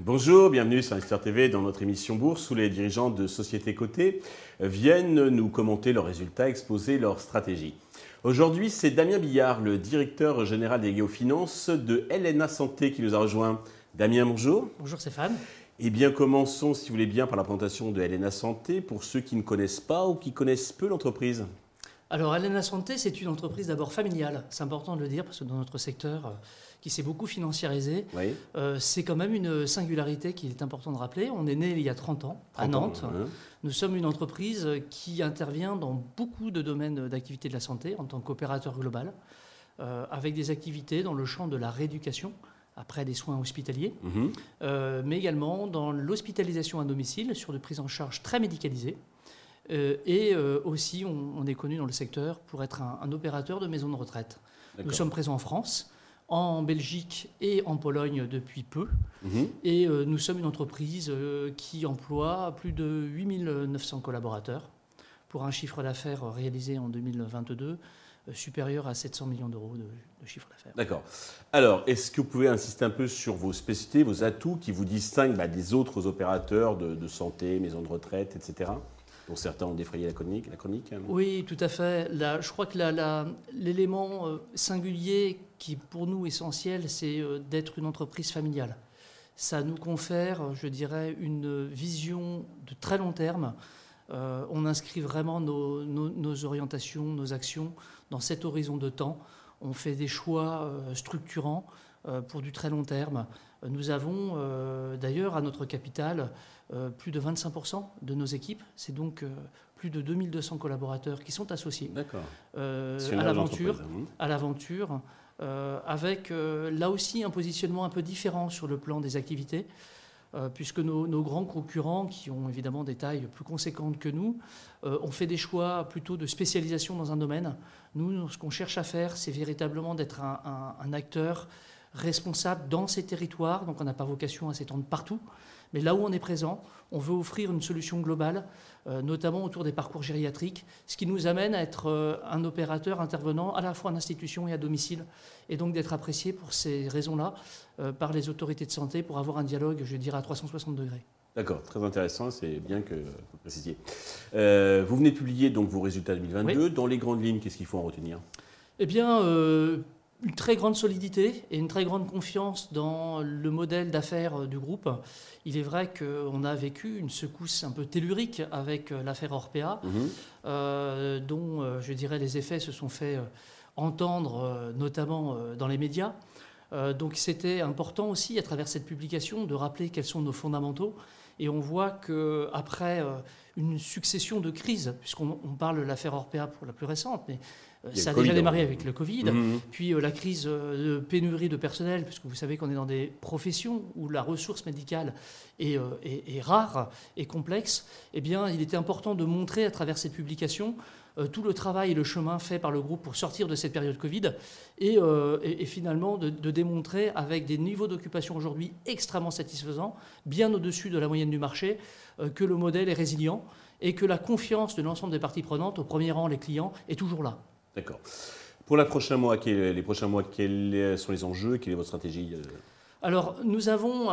Bonjour, bienvenue sur Investir TV dans notre émission Bourse où les dirigeants de sociétés cotées viennent nous commenter leurs résultats, exposer leurs stratégies. Aujourd'hui, c'est Damien Billard, le directeur général des Finances de LNA Santé qui nous a rejoint. Damien, bonjour. Bonjour Stéphane. Eh bien, commençons, si vous voulez bien, par la présentation de LNA Santé pour ceux qui ne connaissent pas ou qui connaissent peu l'entreprise. Alors, LNA Santé, c'est une entreprise d'abord familiale. C'est important de le dire parce que dans notre secteur, qui s'est beaucoup financiarisé. Euh, c'est quand même une singularité qu'il est important de rappeler. On est né il y a 30 ans à Nantes. Nous sommes une entreprise qui intervient dans beaucoup de domaines d'activité de la santé en tant qu'opérateur global, euh, avec des activités dans le champ de la rééducation, après des soins hospitaliers, mhm. euh, mais également dans l'hospitalisation à domicile sur de prises en charge très médicalisées. et aussi, on, est connu dans le secteur pour être un, un opérateur de maisons de retraite. Nous sommes présents en France, en Belgique et en Pologne depuis peu. Mhm. Et euh, nous sommes une entreprise euh, qui emploie plus de 8900 collaborateurs pour un chiffre d'affaires réalisé en 2022 euh, supérieur à 700 millions d'euros de, chiffre d'affaires. D'accord. Alors, est-ce que vous pouvez insister un peu sur vos spécificités, vos atouts qui vous distinguent bah, des autres opérateurs de, de santé, maisons de retraite, etc. Pour certains ont défrayé la chronique. La chronique hein. Oui, tout à fait. je crois que l'élément euh, singulier qui est pour nous essentiel, c'est euh, d'être une entreprise familiale. Ça nous confère, je dirais, une vision de très long terme. Euh, on inscrit vraiment nos, orientations, nos actions dans cet horizon de temps. On fait des choix structurants pour du très long terme. Nous avons d'ailleurs à notre capital euh, plus de 25% de nos équipes. C'est donc euh, plus de 2200 collaborateurs qui sont associés euh, à l'aventure, hein. à l'aventure, avec là aussi un positionnement un peu différent sur le plan des activités. Puisque nos, grands concurrents, qui ont évidemment des tailles plus conséquentes que nous, ont fait des choix plutôt de spécialisation dans un domaine. Nous, ce qu'on cherche à faire, c'est véritablement d'être un, acteur responsable dans ces territoires, donc on n'a pas vocation à s'étendre partout, mais là où on est présent, on veut offrir une solution globale, euh, notamment autour des parcours gériatriques, ce qui nous amène à être euh, un opérateur intervenant à la fois en institution et à domicile, et donc d'être apprécié pour ces raisons-là euh, par les autorités de santé pour avoir un dialogue, je dirais, à 360 degrés. D'accord, très intéressant, c'est bien que vous précisiez. vous venez de publier donc vos résultats 2022. Dans les grandes lignes, qu'est-ce qu'il faut en retenir? Eh bien, une très grande solidité et une très grande confiance dans le modèle d'affaires du groupe. Il est vrai qu'on a vécu une secousse un peu tellurique avec l'affaire Orpea, mhm. euh, dont euh, je dirais les effets se sont fait euh, entendre notamment dans les médias. donc c'était important aussi à travers cette publication de rappeler quels sont nos fondamentaux. Et on voit qu'après une succession de crises, puisqu'on parle de l'affaire Orpea pour la plus récente, mais ça a déjà démarré avec le Covid, mhm. puis euh, la crise euh, de pénurie de personnel, puisque vous savez qu'on est dans des professions où la ressource médicale est, euh, rare et complexe. Eh bien, il était important de montrer à travers cette publication tout le travail et le chemin fait par le groupe pour sortir de cette période Covid et, finalement de, démontrer avec des niveaux d'occupation aujourd'hui extrêmement satisfaisants, bien au-dessus de la moyenne du marché, que le modèle est résilient et que la confiance de l'ensemble des parties prenantes, au premier rang les clients, est toujours là. D'accord. Pour les prochains mois, les prochains mois, quels sont les enjeux? Quelle est votre stratégie euh? Alors, nous avons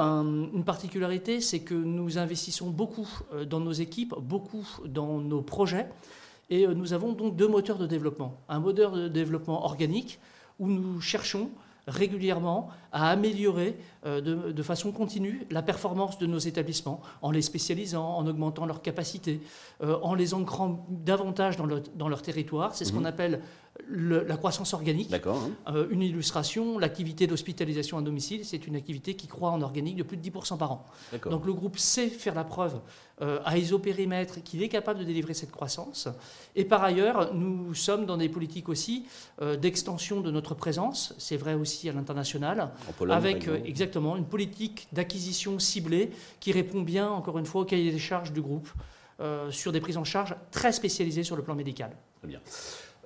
une particularité, c'est que nous investissons beaucoup euh, dans nos équipes, beaucoup dans nos projets, et euh, nous avons donc deux moteurs de développement. Un moteur de développement organique, où nous cherchons régulièrement à améliorer euh, de, façon continue la performance de nos établissements, en les spécialisant, en augmentant leurs capacités, euh, en les ancrant davantage dans, dans leur territoire. C'est ce qu'on mhm. appelle la croissance organique. Hein. Euh, une illustration, l'activité d'hospitalisation à domicile, c'est une activité qui croît en organique de plus de 10% par an. Donc le groupe sait faire la preuve à isopérimètre qu'il est capable de délivrer cette croissance. Et par ailleurs, nous sommes dans des politiques aussi d'extension de notre présence, c'est vrai aussi à l'international, avec exactement une politique d'acquisition ciblée qui répond bien, encore une fois, au cahier des charges du groupe euh, sur des prises en charge très spécialisées sur le plan médical. Très bien.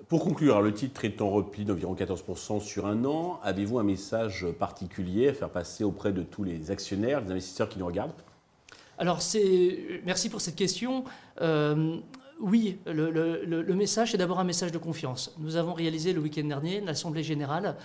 Pour conclure, le titre est en repli d'environ 14% sur un an. Avez-vous un message particulier à faire passer auprès de tous les actionnaires, les investisseurs qui nous regardent? Alors, c'est... merci pour cette question. Euh, oui, le, message est d'abord un message de confiance. Nous avons réalisé le week-end dernier l'Assemblée générale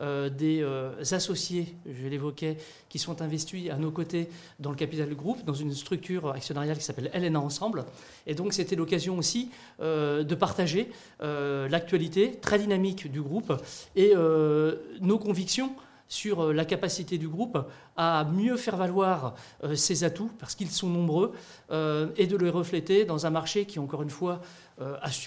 euh, des euh, associés, je l'évoquais, qui sont investis à nos côtés dans le capital du groupe, dans une structure actionnariale qui s'appelle LNA Ensemble. Et donc c'était l'occasion aussi euh, de partager l'actualité très dynamique du groupe et nos convictions sur euh, la capacité du groupe à mieux faire valoir euh, ses atouts, parce qu'ils sont nombreux, euh, et de les refléter dans un marché qui, encore une fois,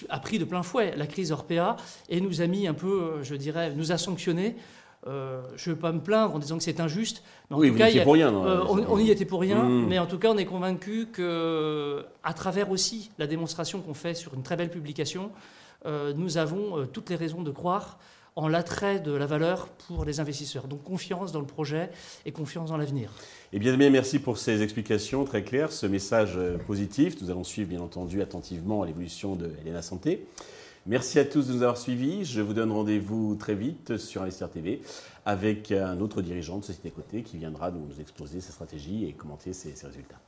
a, pris de plein fouet la crise Orpea et nous a mis un peu, je dirais, nous a sanctionnés. je ne veux pas me plaindre en disant que c'est injuste. Mais en oui, tout cas, pour rien, on, y était pour rien, mmh. mais en tout cas, on est convaincu que, à travers aussi la démonstration qu'on fait sur une très belle publication, nous avons toutes les raisons de croire en l'attrait de la valeur pour les investisseurs. Donc confiance dans le projet et confiance dans l'avenir. Eh bien, merci pour ces explications très claires, ce message euh, positif. Nous allons suivre bien entendu attentivement l'évolution de Helena Santé. Merci à tous de nous avoir suivis. Je vous donne rendez-vous très vite sur Investir TV avec un autre dirigeant de Société Côté qui viendra nous exposer ses stratégies et commenter ses résultats.